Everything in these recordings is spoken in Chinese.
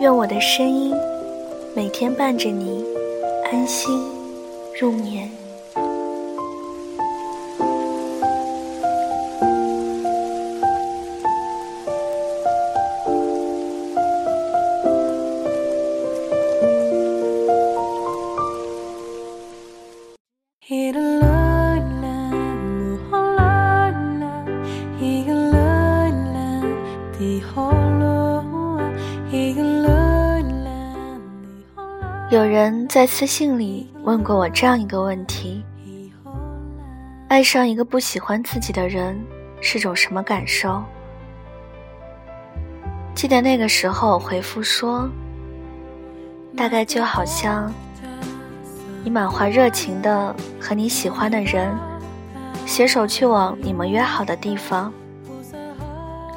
愿我的声音每天伴着你安心入眠。在私信里问过我这样一个问题：爱上一个不喜欢自己的人是种什么感受？记得那个时候，我回复说，大概就好像你满怀热情的和你喜欢的人携手去往你们约好的地方，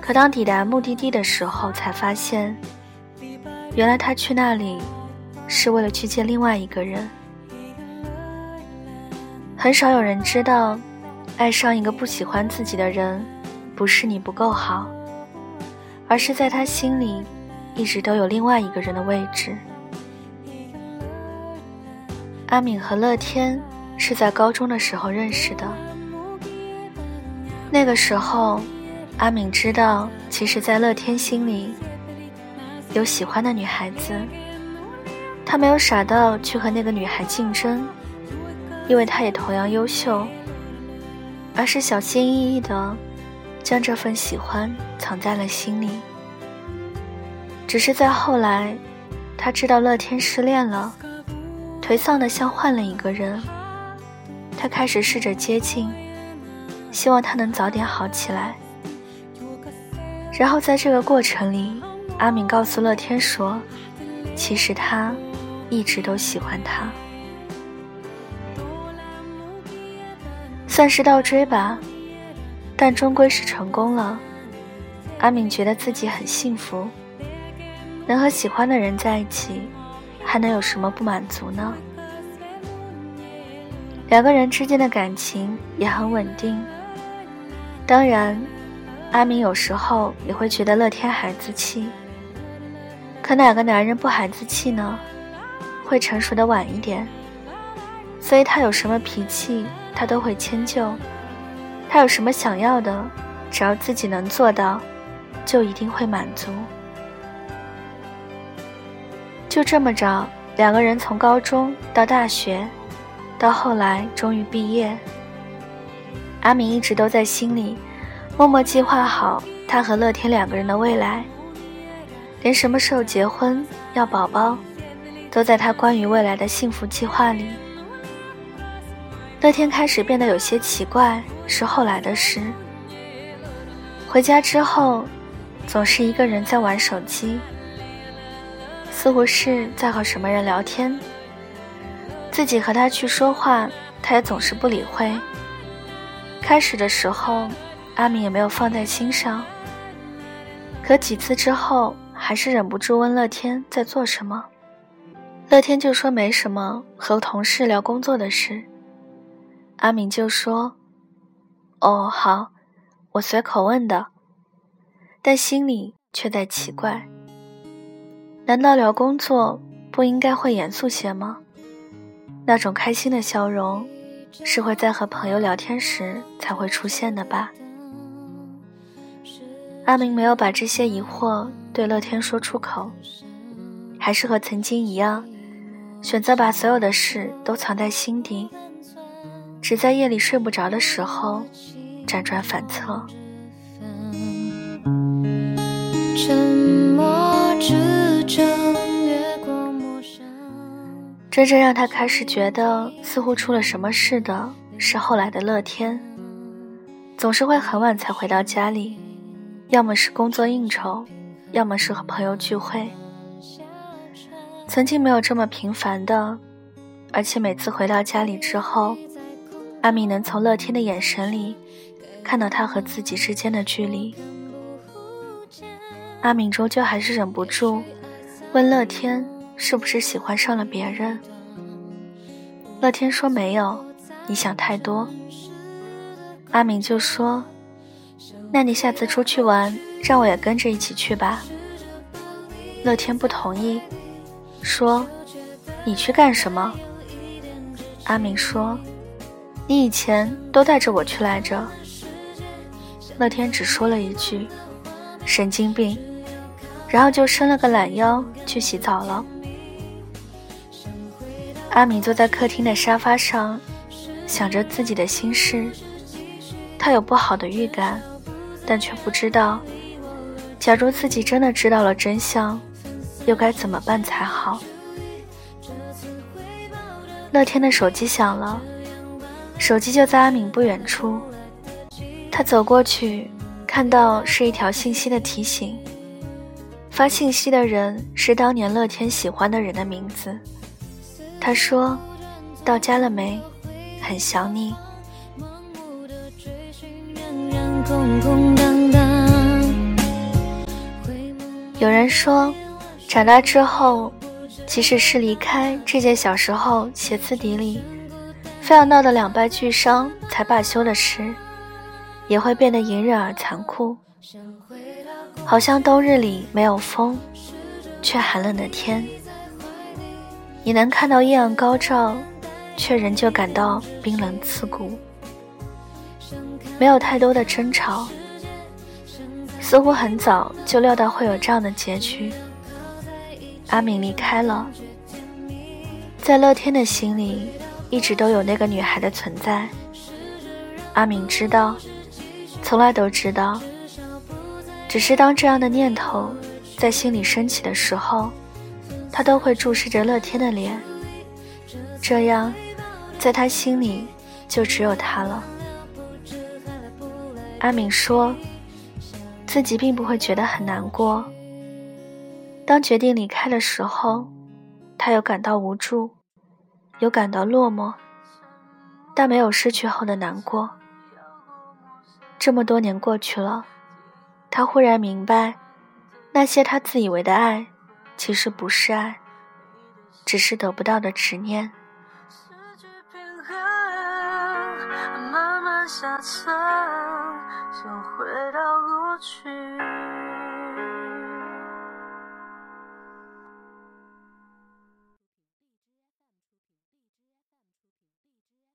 可当抵达目的地的时候，才发现，原来他去那里。是为了去见另外一个人。很少有人知道，爱上一个不喜欢自己的人，不是你不够好，而是在他心里，一直都有另外一个人的位置。阿敏和乐天是在高中的时候认识的。那个时候，阿敏知道，其实，在乐天心里，有喜欢的女孩子。他没有傻到去和那个女孩竞争，因为他也同样优秀，而是小心翼翼的将这份喜欢藏在了心里。只是在后来，他知道乐天失恋了，颓丧的像换了一个人。他开始试着接近，希望他能早点好起来。然后在这个过程里，阿敏告诉乐天说：“其实他。”一直都喜欢他，算是倒追吧，但终归是成功了。阿敏觉得自己很幸福，能和喜欢的人在一起，还能有什么不满足呢？两个人之间的感情也很稳定。当然，阿敏有时候也会觉得乐天孩子气，可哪个男人不孩子气呢？会成熟的晚一点，所以他有什么脾气，他都会迁就。他有什么想要的，只要自己能做到，就一定会满足。就这么着，两个人从高中到大学，到后来终于毕业。阿敏一直都在心里，默默计划好他和乐天两个人的未来，连什么时候结婚、要宝宝。都在他关于未来的幸福计划里。乐天开始变得有些奇怪，是后来的事。回家之后，总是一个人在玩手机，似乎是在和什么人聊天。自己和他去说话，他也总是不理会。开始的时候，阿敏也没有放在心上。可几次之后，还是忍不住问乐天在做什么。乐天就说没什么，和同事聊工作的事。阿敏就说：“哦，好，我随口问的。”但心里却在奇怪：难道聊工作不应该会严肃些吗？那种开心的笑容，是会在和朋友聊天时才会出现的吧？阿明没有把这些疑惑对乐天说出口，还是和曾经一样。选择把所有的事都藏在心底，只在夜里睡不着的时候辗转反侧。真正让他开始觉得似乎出了什么事的是后来的乐天，总是会很晚才回到家里，要么是工作应酬，要么是和朋友聚会。曾经没有这么频繁的，而且每次回到家里之后，阿敏能从乐天的眼神里看到他和自己之间的距离。阿敏终究还是忍不住问乐天是不是喜欢上了别人。乐天说没有，你想太多。阿敏就说：“那你下次出去玩，让我也跟着一起去吧。”乐天不同意。说：“你去干什么？”阿明说：“你以前都带着我去来着。”乐天只说了一句：“神经病。”然后就伸了个懒腰去洗澡了。阿敏坐在客厅的沙发上，想着自己的心事。他有不好的预感，但却不知道，假如自己真的知道了真相。又该怎么办才好？乐天的手机响了，手机就在阿敏不远处。他走过去，看到是一条信息的提醒。发信息的人是当年乐天喜欢的人的名字。他说：“到家了没？很想你。”有人说。长大之后，即使是离开这件小时候歇斯底里、非要闹得两败俱伤才罢休的事，也会变得隐忍而残酷。好像冬日里没有风，却寒冷的天。你能看到艳阳高照，却仍旧感到冰冷刺骨。没有太多的争吵，似乎很早就料到会有这样的结局。阿敏离开了，在乐天的心里，一直都有那个女孩的存在。阿敏知道，从来都知道，只是当这样的念头在心里升起的时候，他都会注视着乐天的脸，这样，在他心里就只有他了。阿敏说，自己并不会觉得很难过。当决定离开的时候，他有感到无助，有感到落寞，但没有失去后的难过。这么多年过去了，他忽然明白，那些他自以为的爱，其实不是爱，只是得不到的执念。慢慢下想回到过去。